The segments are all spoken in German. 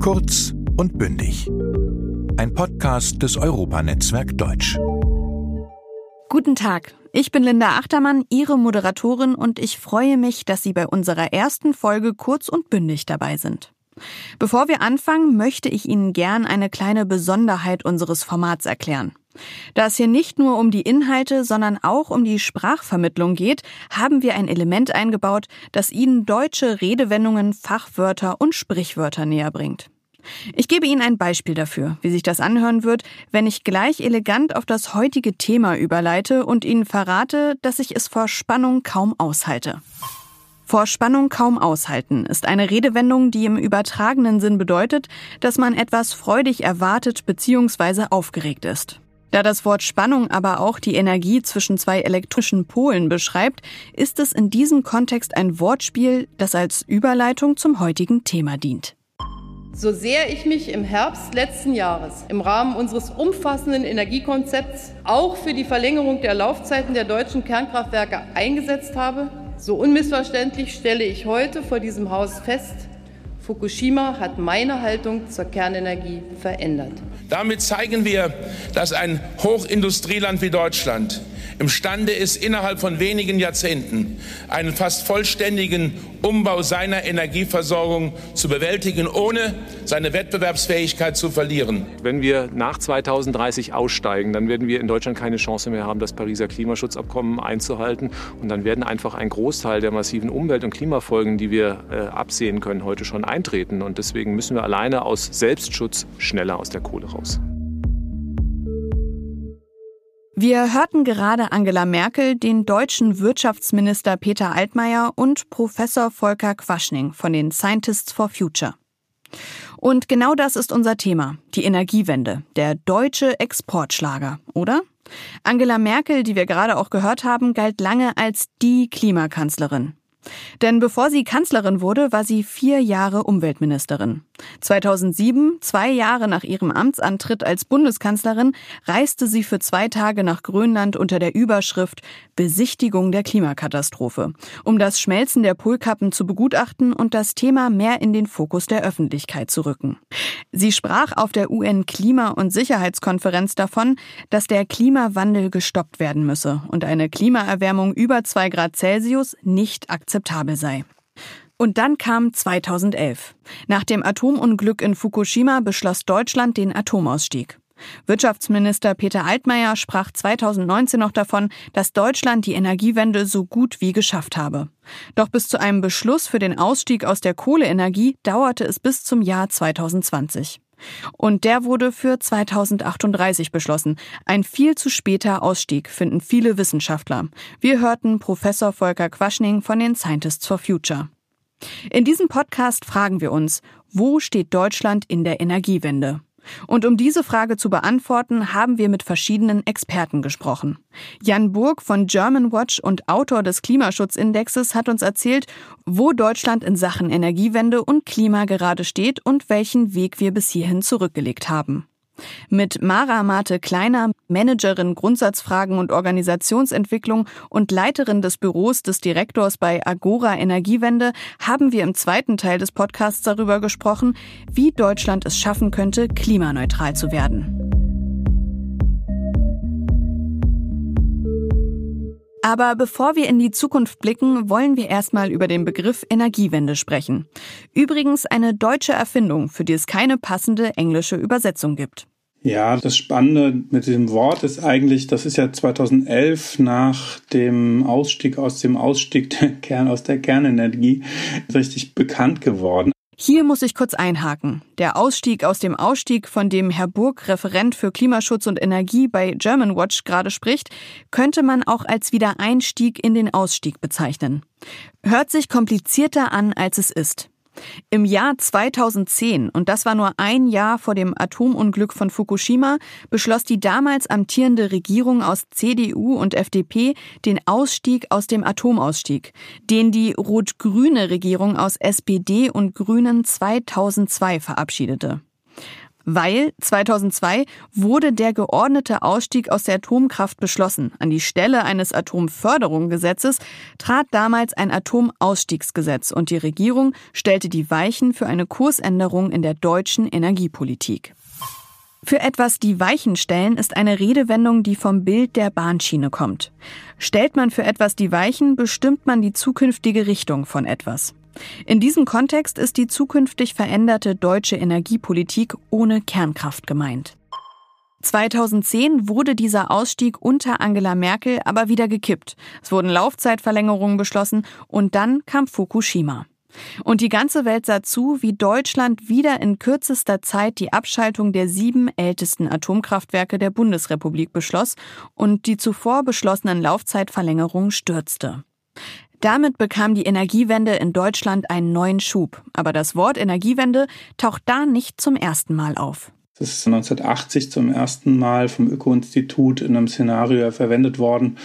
Kurz und bündig. Ein Podcast des Europanetzwerk Deutsch. Guten Tag, ich bin Linda Achtermann, Ihre Moderatorin und ich freue mich, dass Sie bei unserer ersten Folge kurz und bündig dabei sind. Bevor wir anfangen, möchte ich Ihnen gern eine kleine Besonderheit unseres Formats erklären. Da es hier nicht nur um die Inhalte, sondern auch um die Sprachvermittlung geht, haben wir ein Element eingebaut, das Ihnen deutsche Redewendungen, Fachwörter und Sprichwörter näher bringt. Ich gebe Ihnen ein Beispiel dafür, wie sich das anhören wird, wenn ich gleich elegant auf das heutige Thema überleite und Ihnen verrate, dass ich es vor Spannung kaum aushalte. Vor Spannung kaum aushalten ist eine Redewendung, die im übertragenen Sinn bedeutet, dass man etwas freudig erwartet bzw. aufgeregt ist. Da das Wort Spannung aber auch die Energie zwischen zwei elektrischen Polen beschreibt, ist es in diesem Kontext ein Wortspiel, das als Überleitung zum heutigen Thema dient. So sehr ich mich im Herbst letzten Jahres im Rahmen unseres umfassenden Energiekonzepts auch für die Verlängerung der Laufzeiten der deutschen Kernkraftwerke eingesetzt habe, so unmissverständlich stelle ich heute vor diesem Haus fest, Fukushima hat meine Haltung zur Kernenergie verändert. Damit zeigen wir, dass ein Hochindustrieland wie Deutschland imstande ist, innerhalb von wenigen Jahrzehnten einen fast vollständigen Umbau seiner Energieversorgung zu bewältigen, ohne seine Wettbewerbsfähigkeit zu verlieren. Wenn wir nach 2030 aussteigen, dann werden wir in Deutschland keine Chance mehr haben, das Pariser Klimaschutzabkommen einzuhalten. Und dann werden einfach ein Großteil der massiven Umwelt- und Klimafolgen, die wir äh, absehen können, heute schon eintreten. Und deswegen müssen wir alleine aus Selbstschutz schneller aus der Kohle raus. Wir hörten gerade Angela Merkel, den deutschen Wirtschaftsminister Peter Altmaier und Professor Volker Quaschning von den Scientists for Future. Und genau das ist unser Thema, die Energiewende, der deutsche Exportschlager, oder? Angela Merkel, die wir gerade auch gehört haben, galt lange als die Klimakanzlerin. Denn bevor sie Kanzlerin wurde, war sie vier Jahre Umweltministerin. 2007, zwei Jahre nach ihrem Amtsantritt als Bundeskanzlerin, reiste sie für zwei Tage nach Grönland unter der Überschrift Besichtigung der Klimakatastrophe, um das Schmelzen der Polkappen zu begutachten und das Thema mehr in den Fokus der Öffentlichkeit zu rücken. Sie sprach auf der UN-Klima- und Sicherheitskonferenz davon, dass der Klimawandel gestoppt werden müsse und eine Klimaerwärmung über zwei Grad Celsius nicht akzeptabel sei. Und dann kam 2011. Nach dem Atomunglück in Fukushima beschloss Deutschland den Atomausstieg. Wirtschaftsminister Peter Altmaier sprach 2019 noch davon, dass Deutschland die Energiewende so gut wie geschafft habe. Doch bis zu einem Beschluss für den Ausstieg aus der Kohleenergie dauerte es bis zum Jahr 2020. Und der wurde für 2038 beschlossen. Ein viel zu später Ausstieg, finden viele Wissenschaftler. Wir hörten Professor Volker Quaschning von den Scientists for Future. In diesem Podcast fragen wir uns, wo steht Deutschland in der Energiewende? Und um diese Frage zu beantworten, haben wir mit verschiedenen Experten gesprochen. Jan Burg von German Watch und Autor des Klimaschutzindexes hat uns erzählt, wo Deutschland in Sachen Energiewende und Klima gerade steht und welchen Weg wir bis hierhin zurückgelegt haben. Mit Mara Mate Kleiner, Managerin Grundsatzfragen und Organisationsentwicklung und Leiterin des Büros des Direktors bei Agora Energiewende, haben wir im zweiten Teil des Podcasts darüber gesprochen, wie Deutschland es schaffen könnte, klimaneutral zu werden. Aber bevor wir in die Zukunft blicken, wollen wir erstmal über den Begriff Energiewende sprechen. Übrigens eine deutsche Erfindung, für die es keine passende englische Übersetzung gibt. Ja, das Spannende mit diesem Wort ist eigentlich, das ist ja 2011 nach dem Ausstieg aus dem Ausstieg der Kern, aus der Kernenergie richtig bekannt geworden. Hier muss ich kurz einhaken. Der Ausstieg aus dem Ausstieg, von dem Herr Burg, Referent für Klimaschutz und Energie bei German Watch gerade spricht, könnte man auch als Wiedereinstieg in den Ausstieg bezeichnen. Hört sich komplizierter an, als es ist. Im Jahr 2010, und das war nur ein Jahr vor dem Atomunglück von Fukushima, beschloss die damals amtierende Regierung aus CDU und FDP den Ausstieg aus dem Atomausstieg, den die rot-grüne Regierung aus SPD und Grünen 2002 verabschiedete. Weil 2002 wurde der geordnete Ausstieg aus der Atomkraft beschlossen. An die Stelle eines Atomförderungsgesetzes trat damals ein Atomausstiegsgesetz und die Regierung stellte die Weichen für eine Kursänderung in der deutschen Energiepolitik. Für etwas die Weichen stellen ist eine Redewendung, die vom Bild der Bahnschiene kommt. Stellt man für etwas die Weichen, bestimmt man die zukünftige Richtung von etwas. In diesem Kontext ist die zukünftig veränderte deutsche Energiepolitik ohne Kernkraft gemeint. 2010 wurde dieser Ausstieg unter Angela Merkel aber wieder gekippt. Es wurden Laufzeitverlängerungen beschlossen und dann kam Fukushima. Und die ganze Welt sah zu, wie Deutschland wieder in kürzester Zeit die Abschaltung der sieben ältesten Atomkraftwerke der Bundesrepublik beschloss und die zuvor beschlossenen Laufzeitverlängerungen stürzte. Damit bekam die Energiewende in Deutschland einen neuen Schub. Aber das Wort Energiewende taucht da nicht zum ersten Mal auf. Das ist 1980 zum ersten Mal vom Öko-Institut in einem Szenario verwendet worden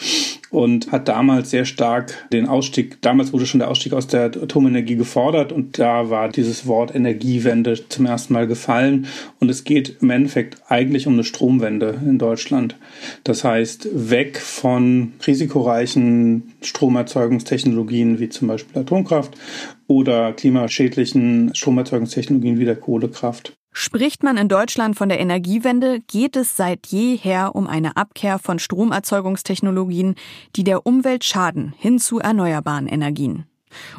und hat damals sehr stark den Ausstieg, damals wurde schon der Ausstieg aus der Atomenergie gefordert und da war dieses Wort Energiewende zum ersten Mal gefallen und es geht im Endeffekt eigentlich um eine Stromwende in Deutschland. Das heißt, weg von risikoreichen Stromerzeugungstechnologien wie zum Beispiel Atomkraft oder klimaschädlichen Stromerzeugungstechnologien wie der Kohlekraft. Spricht man in Deutschland von der Energiewende, geht es seit jeher um eine Abkehr von Stromerzeugungstechnologien, die der Umwelt schaden, hin zu erneuerbaren Energien.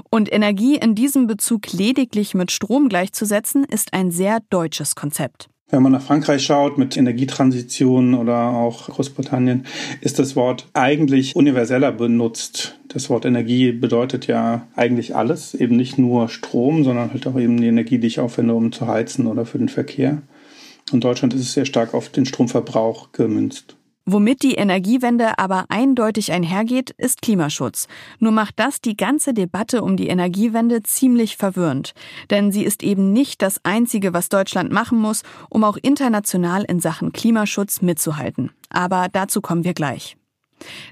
Und Energie in diesem Bezug lediglich mit Strom gleichzusetzen, ist ein sehr deutsches Konzept. Wenn man nach Frankreich schaut mit Energietransition oder auch Großbritannien, ist das Wort eigentlich universeller benutzt. Das Wort Energie bedeutet ja eigentlich alles, eben nicht nur Strom, sondern halt auch eben die Energie, die ich aufwende, um zu heizen oder für den Verkehr. In Deutschland ist es sehr stark auf den Stromverbrauch gemünzt. Womit die Energiewende aber eindeutig einhergeht, ist Klimaschutz. Nur macht das die ganze Debatte um die Energiewende ziemlich verwirrend. Denn sie ist eben nicht das Einzige, was Deutschland machen muss, um auch international in Sachen Klimaschutz mitzuhalten. Aber dazu kommen wir gleich.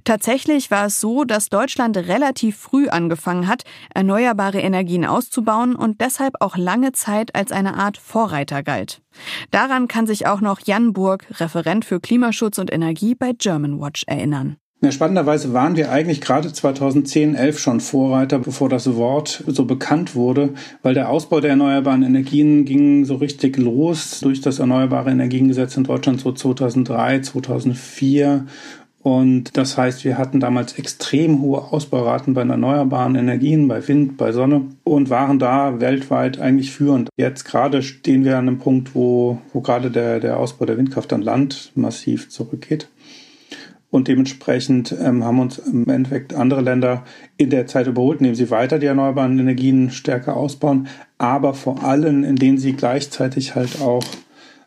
Tatsächlich war es so, dass Deutschland relativ früh angefangen hat, erneuerbare Energien auszubauen und deshalb auch lange Zeit als eine Art Vorreiter galt. Daran kann sich auch noch Jan Burg, Referent für Klimaschutz und Energie bei Germanwatch, erinnern. Ja, spannenderweise waren wir eigentlich gerade 2010, 11 schon Vorreiter, bevor das Wort so bekannt wurde, weil der Ausbau der erneuerbaren Energien ging so richtig los durch das Erneuerbare Energiengesetz in Deutschland so 2003, 2004 und das heißt, wir hatten damals extrem hohe Ausbauraten bei erneuerbaren Energien, bei Wind, bei Sonne und waren da weltweit eigentlich führend. Jetzt gerade stehen wir an einem Punkt, wo, wo gerade der, der Ausbau der Windkraft an Land massiv zurückgeht. Und dementsprechend ähm, haben uns im Endeffekt andere Länder in der Zeit überholt, indem sie weiter die erneuerbaren Energien stärker ausbauen, aber vor allem, indem sie gleichzeitig halt auch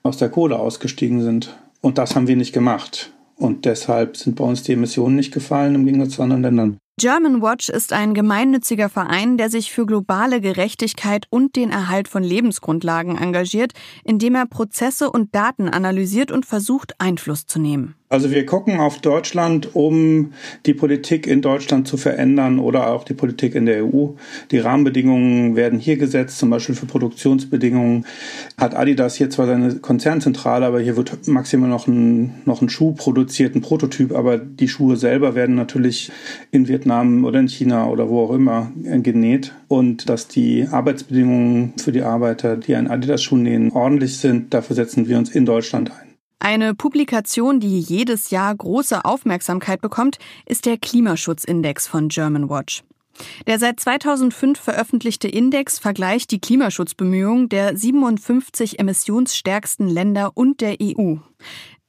aus der Kohle ausgestiegen sind. Und das haben wir nicht gemacht. Und deshalb sind bei uns die Emissionen nicht gefallen im Gegensatz zu anderen Ländern. German Watch ist ein gemeinnütziger Verein, der sich für globale Gerechtigkeit und den Erhalt von Lebensgrundlagen engagiert, indem er Prozesse und Daten analysiert und versucht, Einfluss zu nehmen. Also wir gucken auf Deutschland, um die Politik in Deutschland zu verändern oder auch die Politik in der EU. Die Rahmenbedingungen werden hier gesetzt, zum Beispiel für Produktionsbedingungen. Hat Adidas hier zwar seine Konzernzentrale, aber hier wird maximal noch ein, noch ein Schuh produziert, ein Prototyp, aber die Schuhe selber werden natürlich in Vietnam oder in China oder wo auch immer genäht. Und dass die Arbeitsbedingungen für die Arbeiter, die einen Adidas-Schuh nähen, ordentlich sind, dafür setzen wir uns in Deutschland ein. Eine Publikation, die jedes Jahr große Aufmerksamkeit bekommt, ist der Klimaschutzindex von Germanwatch. Der seit 2005 veröffentlichte Index vergleicht die Klimaschutzbemühungen der 57 emissionsstärksten Länder und der EU.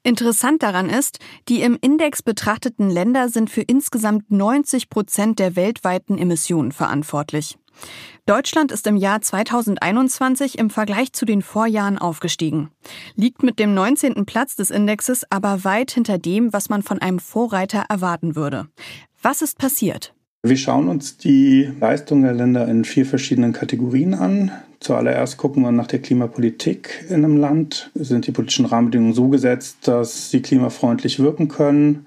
Interessant daran ist, die im Index betrachteten Länder sind für insgesamt 90 Prozent der weltweiten Emissionen verantwortlich. Deutschland ist im Jahr 2021 im Vergleich zu den Vorjahren aufgestiegen, liegt mit dem 19. Platz des Indexes aber weit hinter dem, was man von einem Vorreiter erwarten würde. Was ist passiert? Wir schauen uns die Leistung der Länder in vier verschiedenen Kategorien an. Zuallererst gucken wir nach der Klimapolitik in einem Land. Sind die politischen Rahmenbedingungen so gesetzt, dass sie klimafreundlich wirken können?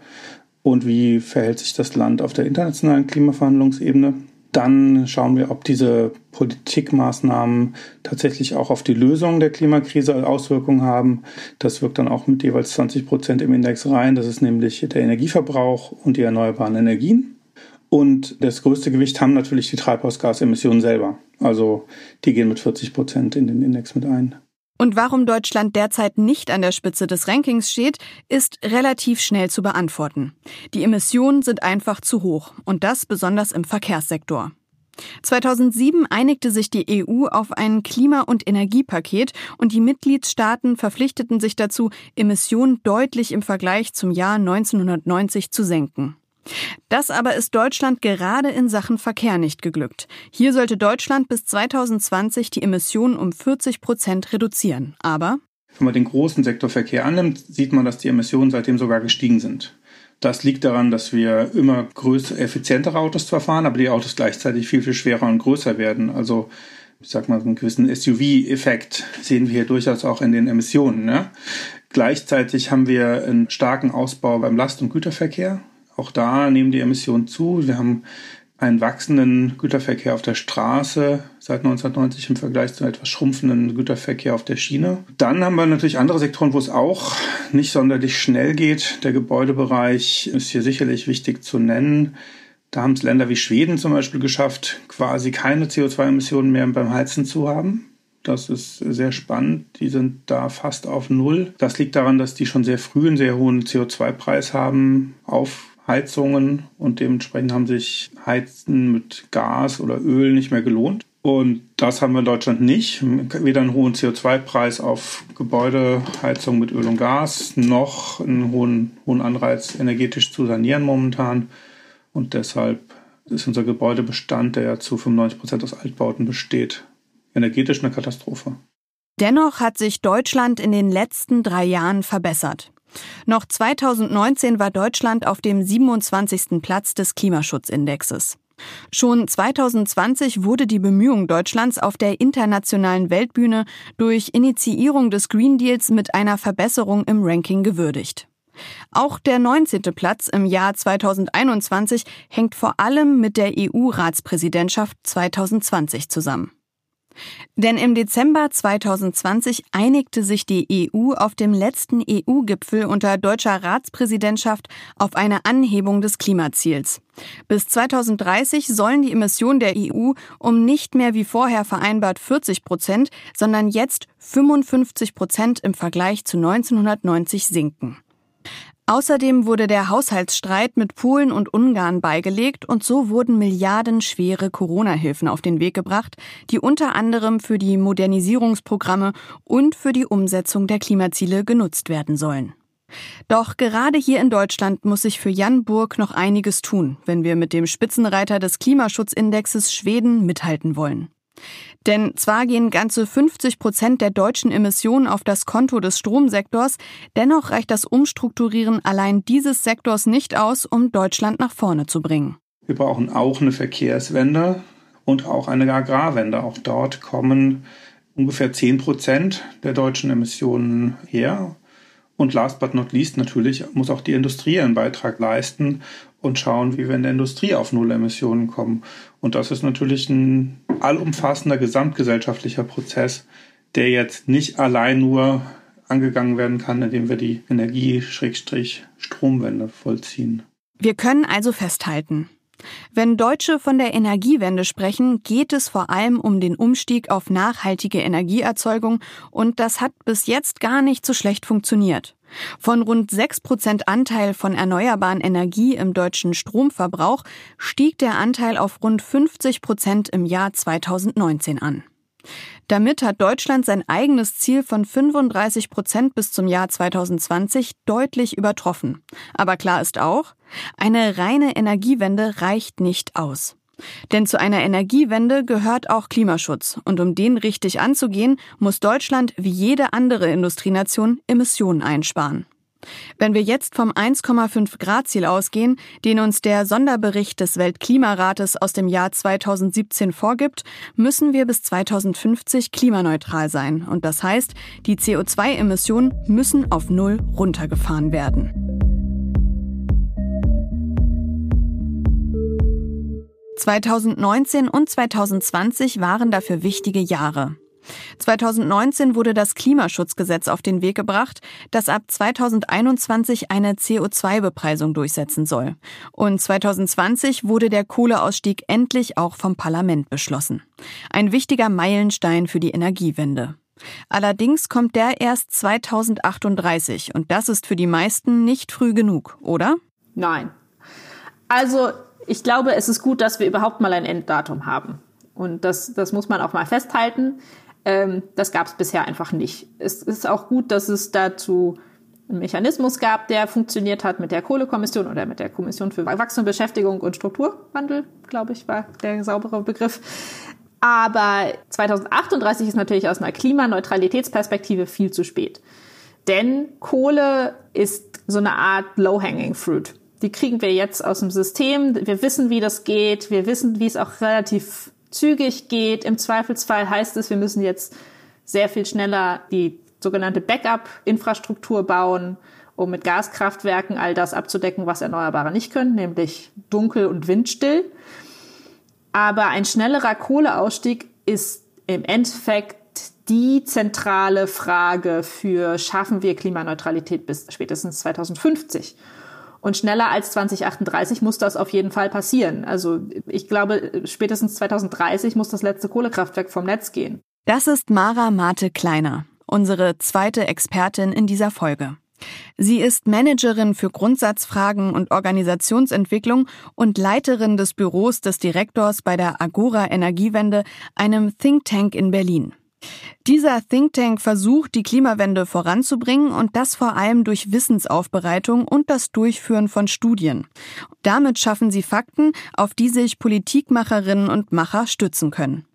Und wie verhält sich das Land auf der internationalen Klimaverhandlungsebene? Dann schauen wir, ob diese Politikmaßnahmen tatsächlich auch auf die Lösung der Klimakrise Auswirkungen haben. Das wirkt dann auch mit jeweils 20 Prozent im Index rein. Das ist nämlich der Energieverbrauch und die erneuerbaren Energien. Und das größte Gewicht haben natürlich die Treibhausgasemissionen selber. Also die gehen mit 40 Prozent in den Index mit ein. Und warum Deutschland derzeit nicht an der Spitze des Rankings steht, ist relativ schnell zu beantworten. Die Emissionen sind einfach zu hoch und das besonders im Verkehrssektor. 2007 einigte sich die EU auf ein Klima- und Energiepaket und die Mitgliedstaaten verpflichteten sich dazu, Emissionen deutlich im Vergleich zum Jahr 1990 zu senken. Das aber ist Deutschland gerade in Sachen Verkehr nicht geglückt. Hier sollte Deutschland bis 2020 die Emissionen um 40 Prozent reduzieren. Aber wenn man den großen Sektor Verkehr annimmt, sieht man, dass die Emissionen seitdem sogar gestiegen sind. Das liegt daran, dass wir immer größere, effizientere Autos zwar fahren, aber die Autos gleichzeitig viel, viel schwerer und größer werden. Also ich sag mal, einen gewissen SUV-Effekt sehen wir hier durchaus auch in den Emissionen. Ne? Gleichzeitig haben wir einen starken Ausbau beim Last- und Güterverkehr. Auch da nehmen die Emissionen zu. Wir haben einen wachsenden Güterverkehr auf der Straße seit 1990 im Vergleich zu etwas schrumpfenden Güterverkehr auf der Schiene. Dann haben wir natürlich andere Sektoren, wo es auch nicht sonderlich schnell geht. Der Gebäudebereich ist hier sicherlich wichtig zu nennen. Da haben es Länder wie Schweden zum Beispiel geschafft, quasi keine CO2-Emissionen mehr beim Heizen zu haben. Das ist sehr spannend. Die sind da fast auf Null. Das liegt daran, dass die schon sehr früh einen sehr hohen CO2-Preis haben auf Heizungen und dementsprechend haben sich Heizen mit Gas oder Öl nicht mehr gelohnt. Und das haben wir in Deutschland nicht. Weder einen hohen CO2-Preis auf Gebäudeheizung mit Öl und Gas, noch einen hohen, hohen Anreiz, energetisch zu sanieren momentan. Und deshalb ist unser Gebäudebestand, der ja zu 95 Prozent aus Altbauten besteht, energetisch eine Katastrophe. Dennoch hat sich Deutschland in den letzten drei Jahren verbessert. Noch 2019 war Deutschland auf dem 27. Platz des Klimaschutzindexes. Schon 2020 wurde die Bemühung Deutschlands auf der internationalen Weltbühne durch Initiierung des Green Deals mit einer Verbesserung im Ranking gewürdigt. Auch der 19. Platz im Jahr 2021 hängt vor allem mit der EU-Ratspräsidentschaft 2020 zusammen. Denn im Dezember 2020 einigte sich die EU auf dem letzten EU-Gipfel unter deutscher Ratspräsidentschaft auf eine Anhebung des Klimaziels. Bis 2030 sollen die Emissionen der EU um nicht mehr wie vorher vereinbart 40 Prozent, sondern jetzt 55 Prozent im Vergleich zu 1990 sinken. Außerdem wurde der Haushaltsstreit mit Polen und Ungarn beigelegt und so wurden milliardenschwere Corona-Hilfen auf den Weg gebracht, die unter anderem für die Modernisierungsprogramme und für die Umsetzung der Klimaziele genutzt werden sollen. Doch gerade hier in Deutschland muss sich für Jan Burg noch einiges tun, wenn wir mit dem Spitzenreiter des Klimaschutzindexes Schweden mithalten wollen. Denn zwar gehen ganze 50 Prozent der deutschen Emissionen auf das Konto des Stromsektors, dennoch reicht das Umstrukturieren allein dieses Sektors nicht aus, um Deutschland nach vorne zu bringen. Wir brauchen auch eine Verkehrswende und auch eine Agrarwende. Auch dort kommen ungefähr 10 Prozent der deutschen Emissionen her. Und last but not least natürlich muss auch die Industrie einen Beitrag leisten und schauen, wie wir in der Industrie auf Null-Emissionen kommen. Und das ist natürlich ein allumfassender gesamtgesellschaftlicher Prozess, der jetzt nicht allein nur angegangen werden kann, indem wir die Energie-Stromwende vollziehen. Wir können also festhalten, wenn Deutsche von der Energiewende sprechen, geht es vor allem um den Umstieg auf nachhaltige Energieerzeugung und das hat bis jetzt gar nicht so schlecht funktioniert. Von rund 6 Prozent Anteil von erneuerbaren Energie im deutschen Stromverbrauch stieg der Anteil auf rund 50 Prozent im Jahr 2019 an. Damit hat Deutschland sein eigenes Ziel von 35 Prozent bis zum Jahr 2020 deutlich übertroffen. Aber klar ist auch, eine reine Energiewende reicht nicht aus. Denn zu einer Energiewende gehört auch Klimaschutz. Und um den richtig anzugehen, muss Deutschland wie jede andere Industrienation Emissionen einsparen. Wenn wir jetzt vom 1,5 Grad Ziel ausgehen, den uns der Sonderbericht des Weltklimarates aus dem Jahr 2017 vorgibt, müssen wir bis 2050 klimaneutral sein. Und das heißt, die CO2-Emissionen müssen auf Null runtergefahren werden. 2019 und 2020 waren dafür wichtige Jahre. 2019 wurde das Klimaschutzgesetz auf den Weg gebracht, das ab 2021 eine CO2-Bepreisung durchsetzen soll. Und 2020 wurde der Kohleausstieg endlich auch vom Parlament beschlossen. Ein wichtiger Meilenstein für die Energiewende. Allerdings kommt der erst 2038 und das ist für die meisten nicht früh genug, oder? Nein. Also ich glaube, es ist gut, dass wir überhaupt mal ein Enddatum haben. Und das, das muss man auch mal festhalten. Ähm, das gab es bisher einfach nicht. Es ist auch gut, dass es dazu einen Mechanismus gab, der funktioniert hat mit der Kohlekommission oder mit der Kommission für Wachstum, Beschäftigung und Strukturwandel, glaube ich, war der saubere Begriff. Aber 2038 ist natürlich aus einer Klimaneutralitätsperspektive viel zu spät. Denn Kohle ist so eine Art low-hanging fruit. Die kriegen wir jetzt aus dem System. Wir wissen, wie das geht. Wir wissen, wie es auch relativ zügig geht. Im Zweifelsfall heißt es, wir müssen jetzt sehr viel schneller die sogenannte Backup-Infrastruktur bauen, um mit Gaskraftwerken all das abzudecken, was Erneuerbare nicht können, nämlich dunkel und windstill. Aber ein schnellerer Kohleausstieg ist im Endeffekt die zentrale Frage für schaffen wir Klimaneutralität bis spätestens 2050. Und schneller als 2038 muss das auf jeden Fall passieren. Also ich glaube, spätestens 2030 muss das letzte Kohlekraftwerk vom Netz gehen. Das ist Mara Mate Kleiner, unsere zweite Expertin in dieser Folge. Sie ist Managerin für Grundsatzfragen und Organisationsentwicklung und Leiterin des Büros des Direktors bei der Agora Energiewende, einem Think Tank in Berlin. Dieser Think Tank versucht, die Klimawende voranzubringen und das vor allem durch Wissensaufbereitung und das Durchführen von Studien. Damit schaffen sie Fakten, auf die sich Politikmacherinnen und Macher stützen können.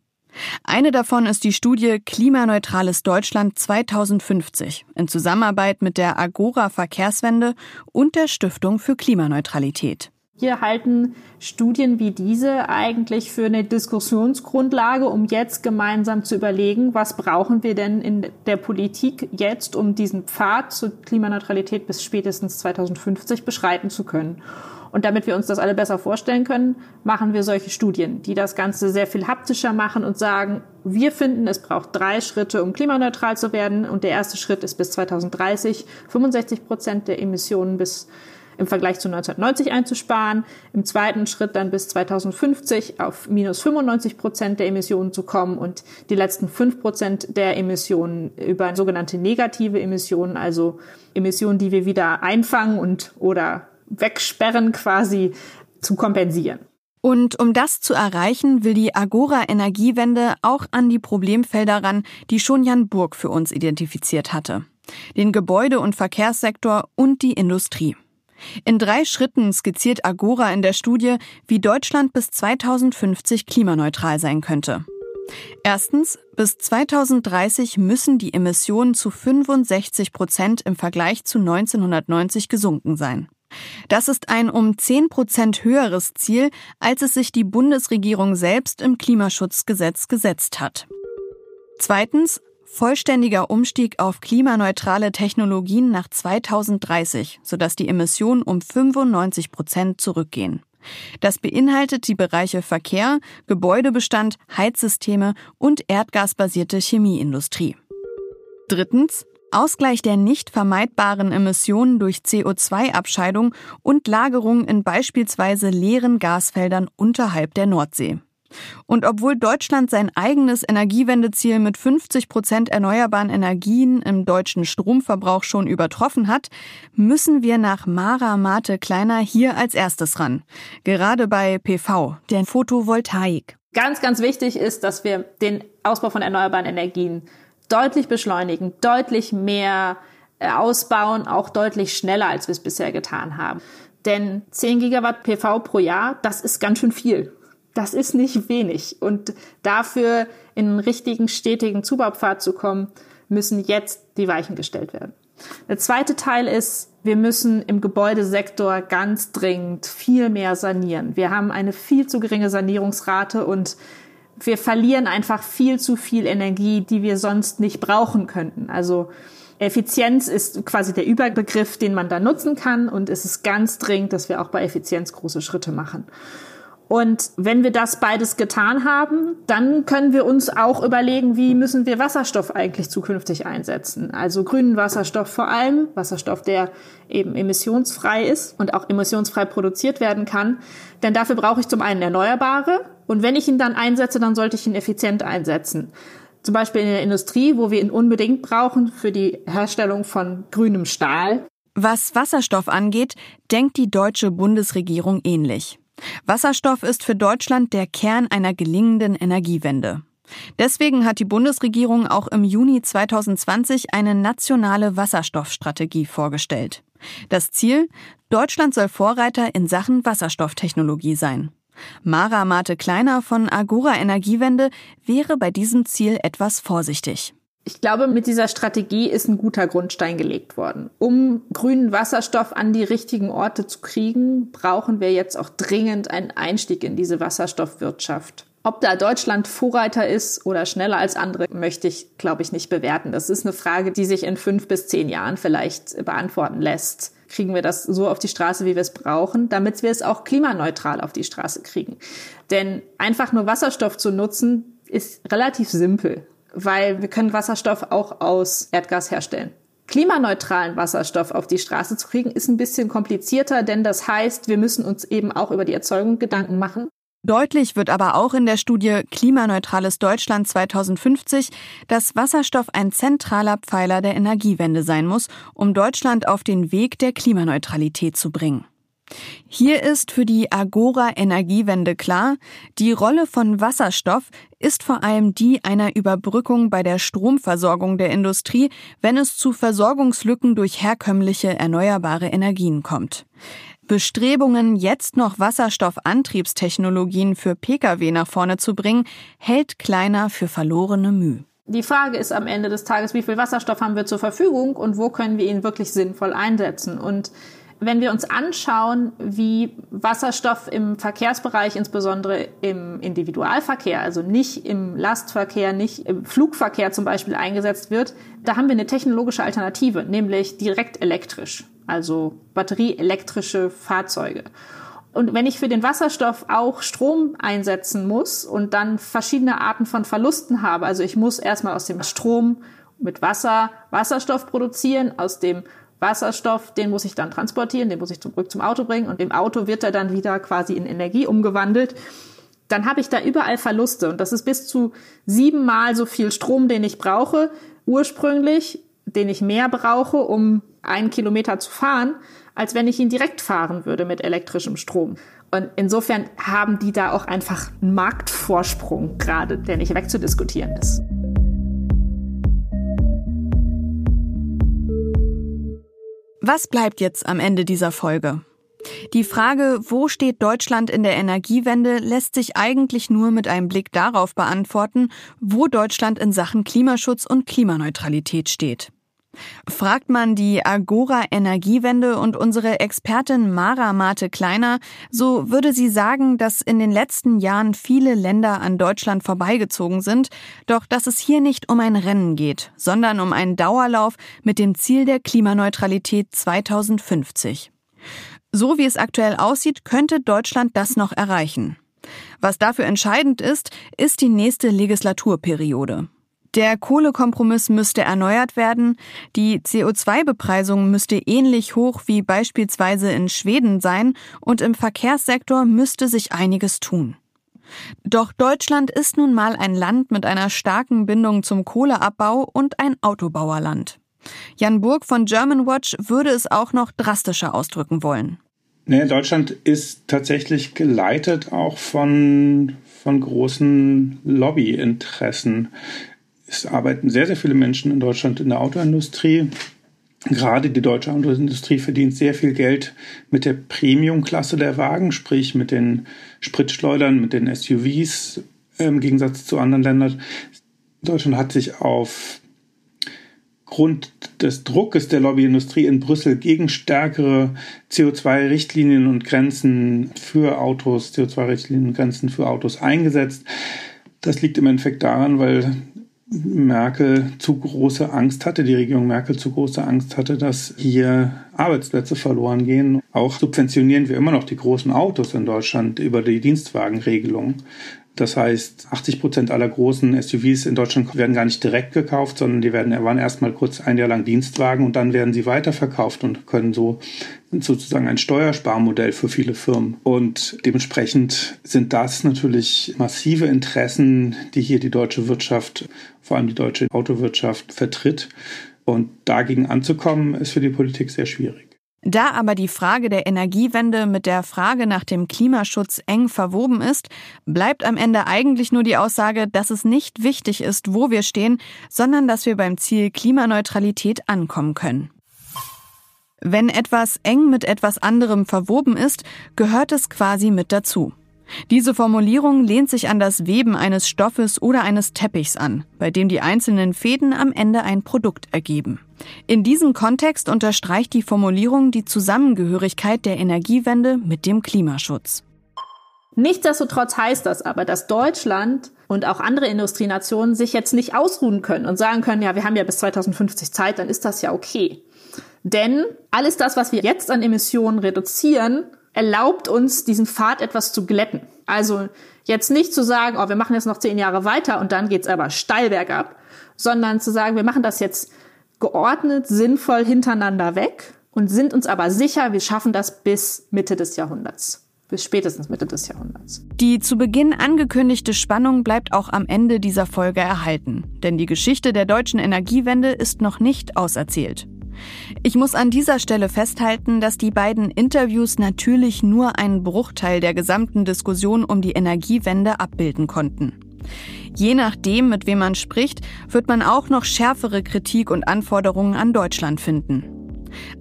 Eine davon ist die Studie Klimaneutrales Deutschland 2050 in Zusammenarbeit mit der Agora Verkehrswende und der Stiftung für Klimaneutralität. Wir halten Studien wie diese eigentlich für eine Diskussionsgrundlage, um jetzt gemeinsam zu überlegen, was brauchen wir denn in der Politik jetzt, um diesen Pfad zur Klimaneutralität bis spätestens 2050 beschreiten zu können. Und damit wir uns das alle besser vorstellen können, machen wir solche Studien, die das Ganze sehr viel haptischer machen und sagen, wir finden, es braucht drei Schritte, um klimaneutral zu werden. Und der erste Schritt ist bis 2030 65 Prozent der Emissionen bis im Vergleich zu 1990 einzusparen, im zweiten Schritt dann bis 2050 auf minus 95 Prozent der Emissionen zu kommen und die letzten fünf Prozent der Emissionen über sogenannte negative Emissionen, also Emissionen, die wir wieder einfangen und oder wegsperren quasi zu kompensieren. Und um das zu erreichen, will die Agora Energiewende auch an die Problemfelder ran, die schon Jan Burg für uns identifiziert hatte. Den Gebäude- und Verkehrssektor und die Industrie. In drei Schritten skizziert Agora in der Studie, wie Deutschland bis 2050 klimaneutral sein könnte. Erstens, bis 2030 müssen die Emissionen zu 65 Prozent im Vergleich zu 1990 gesunken sein. Das ist ein um 10 Prozent höheres Ziel, als es sich die Bundesregierung selbst im Klimaschutzgesetz gesetzt hat. Zweitens, Vollständiger Umstieg auf klimaneutrale Technologien nach 2030, sodass die Emissionen um 95 Prozent zurückgehen. Das beinhaltet die Bereiche Verkehr, Gebäudebestand, Heizsysteme und erdgasbasierte Chemieindustrie. Drittens, Ausgleich der nicht vermeidbaren Emissionen durch CO2-Abscheidung und Lagerung in beispielsweise leeren Gasfeldern unterhalb der Nordsee. Und obwohl Deutschland sein eigenes Energiewendeziel mit 50 Prozent erneuerbaren Energien im deutschen Stromverbrauch schon übertroffen hat, müssen wir nach Mara Mate Kleiner hier als erstes ran. Gerade bei PV, der Photovoltaik. Ganz, ganz wichtig ist, dass wir den Ausbau von erneuerbaren Energien deutlich beschleunigen, deutlich mehr äh, ausbauen, auch deutlich schneller, als wir es bisher getan haben. Denn 10 Gigawatt PV pro Jahr, das ist ganz schön viel. Das ist nicht wenig. Und dafür in einen richtigen, stetigen Zubaupfad zu kommen, müssen jetzt die Weichen gestellt werden. Der zweite Teil ist, wir müssen im Gebäudesektor ganz dringend viel mehr sanieren. Wir haben eine viel zu geringe Sanierungsrate und wir verlieren einfach viel zu viel Energie, die wir sonst nicht brauchen könnten. Also Effizienz ist quasi der Überbegriff, den man da nutzen kann und es ist ganz dringend, dass wir auch bei Effizienz große Schritte machen. Und wenn wir das beides getan haben, dann können wir uns auch überlegen, wie müssen wir Wasserstoff eigentlich zukünftig einsetzen. Also grünen Wasserstoff vor allem, Wasserstoff, der eben emissionsfrei ist und auch emissionsfrei produziert werden kann. Denn dafür brauche ich zum einen Erneuerbare. Und wenn ich ihn dann einsetze, dann sollte ich ihn effizient einsetzen. Zum Beispiel in der Industrie, wo wir ihn unbedingt brauchen für die Herstellung von grünem Stahl. Was Wasserstoff angeht, denkt die deutsche Bundesregierung ähnlich. Wasserstoff ist für Deutschland der Kern einer gelingenden Energiewende. Deswegen hat die Bundesregierung auch im Juni 2020 eine nationale Wasserstoffstrategie vorgestellt. Das Ziel? Deutschland soll Vorreiter in Sachen Wasserstofftechnologie sein. Mara Mate Kleiner von Agora Energiewende wäre bei diesem Ziel etwas vorsichtig. Ich glaube, mit dieser Strategie ist ein guter Grundstein gelegt worden. Um grünen Wasserstoff an die richtigen Orte zu kriegen, brauchen wir jetzt auch dringend einen Einstieg in diese Wasserstoffwirtschaft. Ob da Deutschland Vorreiter ist oder schneller als andere, möchte ich, glaube ich, nicht bewerten. Das ist eine Frage, die sich in fünf bis zehn Jahren vielleicht beantworten lässt. Kriegen wir das so auf die Straße, wie wir es brauchen, damit wir es auch klimaneutral auf die Straße kriegen. Denn einfach nur Wasserstoff zu nutzen, ist relativ simpel weil wir können Wasserstoff auch aus Erdgas herstellen. Klimaneutralen Wasserstoff auf die Straße zu kriegen, ist ein bisschen komplizierter, denn das heißt, wir müssen uns eben auch über die Erzeugung Gedanken machen. Deutlich wird aber auch in der Studie Klimaneutrales Deutschland 2050, dass Wasserstoff ein zentraler Pfeiler der Energiewende sein muss, um Deutschland auf den Weg der Klimaneutralität zu bringen. Hier ist für die Agora Energiewende klar, die Rolle von Wasserstoff ist vor allem die einer Überbrückung bei der Stromversorgung der Industrie, wenn es zu Versorgungslücken durch herkömmliche erneuerbare Energien kommt. Bestrebungen, jetzt noch Wasserstoffantriebstechnologien für Pkw nach vorne zu bringen, hält Kleiner für verlorene Mühe. Die Frage ist am Ende des Tages, wie viel Wasserstoff haben wir zur Verfügung und wo können wir ihn wirklich sinnvoll einsetzen? Und wenn wir uns anschauen, wie Wasserstoff im Verkehrsbereich, insbesondere im Individualverkehr, also nicht im Lastverkehr, nicht im Flugverkehr zum Beispiel eingesetzt wird, da haben wir eine technologische Alternative, nämlich direkt elektrisch, also batterieelektrische Fahrzeuge. Und wenn ich für den Wasserstoff auch Strom einsetzen muss und dann verschiedene Arten von Verlusten habe, also ich muss erstmal aus dem Strom mit Wasser Wasserstoff produzieren, aus dem Wasserstoff, den muss ich dann transportieren, den muss ich zurück zum Auto bringen und im Auto wird er dann wieder quasi in Energie umgewandelt. Dann habe ich da überall Verluste und das ist bis zu siebenmal so viel Strom, den ich brauche, ursprünglich, den ich mehr brauche, um einen Kilometer zu fahren, als wenn ich ihn direkt fahren würde mit elektrischem Strom. Und insofern haben die da auch einfach einen Marktvorsprung gerade, der nicht wegzudiskutieren ist. Was bleibt jetzt am Ende dieser Folge? Die Frage, wo steht Deutschland in der Energiewende, lässt sich eigentlich nur mit einem Blick darauf beantworten, wo Deutschland in Sachen Klimaschutz und Klimaneutralität steht. Fragt man die Agora Energiewende und unsere Expertin Mara Mate Kleiner, so würde sie sagen, dass in den letzten Jahren viele Länder an Deutschland vorbeigezogen sind, doch dass es hier nicht um ein Rennen geht, sondern um einen Dauerlauf mit dem Ziel der Klimaneutralität 2050. So wie es aktuell aussieht, könnte Deutschland das noch erreichen. Was dafür entscheidend ist, ist die nächste Legislaturperiode. Der Kohlekompromiss müsste erneuert werden, die CO2-Bepreisung müsste ähnlich hoch wie beispielsweise in Schweden sein und im Verkehrssektor müsste sich einiges tun. Doch Deutschland ist nun mal ein Land mit einer starken Bindung zum Kohleabbau und ein Autobauerland. Jan Burg von Germanwatch würde es auch noch drastischer ausdrücken wollen. Nee, Deutschland ist tatsächlich geleitet auch von, von großen Lobbyinteressen es arbeiten sehr, sehr viele Menschen in Deutschland in der Autoindustrie. Gerade die deutsche Autoindustrie verdient sehr viel Geld mit der Premium-Klasse der Wagen, sprich mit den Spritschleudern, mit den SUVs im Gegensatz zu anderen Ländern. Deutschland hat sich auf Grund des Druckes der Lobbyindustrie in Brüssel gegen stärkere CO2-Richtlinien und Grenzen für Autos, CO2-Richtlinien und Grenzen für Autos eingesetzt. Das liegt im Endeffekt daran, weil Merkel zu große Angst hatte, die Regierung Merkel zu große Angst hatte, dass hier Arbeitsplätze verloren gehen. Auch subventionieren wir immer noch die großen Autos in Deutschland über die Dienstwagenregelung. Das heißt, 80 Prozent aller großen SUVs in Deutschland werden gar nicht direkt gekauft, sondern die werden, waren erstmal kurz ein Jahr lang Dienstwagen und dann werden sie weiterverkauft und können so, sozusagen ein Steuersparmodell für viele Firmen. Und dementsprechend sind das natürlich massive Interessen, die hier die deutsche Wirtschaft, vor allem die deutsche Autowirtschaft vertritt. Und dagegen anzukommen, ist für die Politik sehr schwierig. Da aber die Frage der Energiewende mit der Frage nach dem Klimaschutz eng verwoben ist, bleibt am Ende eigentlich nur die Aussage, dass es nicht wichtig ist, wo wir stehen, sondern dass wir beim Ziel Klimaneutralität ankommen können. Wenn etwas eng mit etwas anderem verwoben ist, gehört es quasi mit dazu. Diese Formulierung lehnt sich an das Weben eines Stoffes oder eines Teppichs an, bei dem die einzelnen Fäden am Ende ein Produkt ergeben. In diesem Kontext unterstreicht die Formulierung die Zusammengehörigkeit der Energiewende mit dem Klimaschutz. Nichtsdestotrotz heißt das aber, dass Deutschland und auch andere Industrienationen sich jetzt nicht ausruhen können und sagen können, ja, wir haben ja bis 2050 Zeit, dann ist das ja okay. Denn alles das, was wir jetzt an Emissionen reduzieren, erlaubt uns, diesen Pfad etwas zu glätten. Also jetzt nicht zu sagen, oh, wir machen jetzt noch zehn Jahre weiter und dann geht's aber steil bergab, sondern zu sagen, wir machen das jetzt geordnet, sinnvoll hintereinander weg und sind uns aber sicher, wir schaffen das bis Mitte des Jahrhunderts. Bis spätestens Mitte des Jahrhunderts. Die zu Beginn angekündigte Spannung bleibt auch am Ende dieser Folge erhalten. Denn die Geschichte der deutschen Energiewende ist noch nicht auserzählt. Ich muss an dieser Stelle festhalten, dass die beiden Interviews natürlich nur einen Bruchteil der gesamten Diskussion um die Energiewende abbilden konnten. Je nachdem, mit wem man spricht, wird man auch noch schärfere Kritik und Anforderungen an Deutschland finden.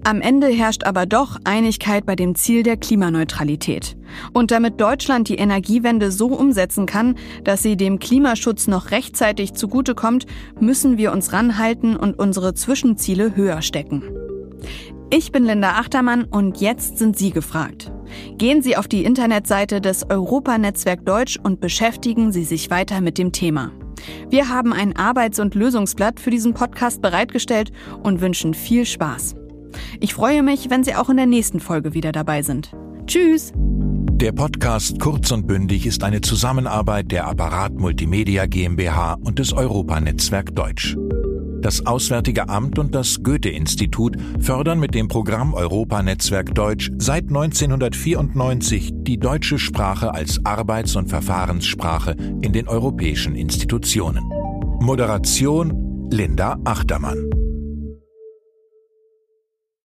Am Ende herrscht aber doch Einigkeit bei dem Ziel der Klimaneutralität. Und damit Deutschland die Energiewende so umsetzen kann, dass sie dem Klimaschutz noch rechtzeitig zugutekommt, müssen wir uns ranhalten und unsere Zwischenziele höher stecken. Ich bin Linda Achtermann und jetzt sind Sie gefragt. Gehen Sie auf die Internetseite des Europanetzwerk Deutsch und beschäftigen Sie sich weiter mit dem Thema. Wir haben ein Arbeits- und Lösungsblatt für diesen Podcast bereitgestellt und wünschen viel Spaß. Ich freue mich, wenn Sie auch in der nächsten Folge wieder dabei sind. Tschüss! Der Podcast Kurz und Bündig ist eine Zusammenarbeit der Apparat Multimedia GmbH und des Europanetzwerk Deutsch. Das Auswärtige Amt und das Goethe-Institut fördern mit dem Programm Europanetzwerk Deutsch seit 1994 die deutsche Sprache als Arbeits- und Verfahrenssprache in den europäischen Institutionen. Moderation Linda Achtermann.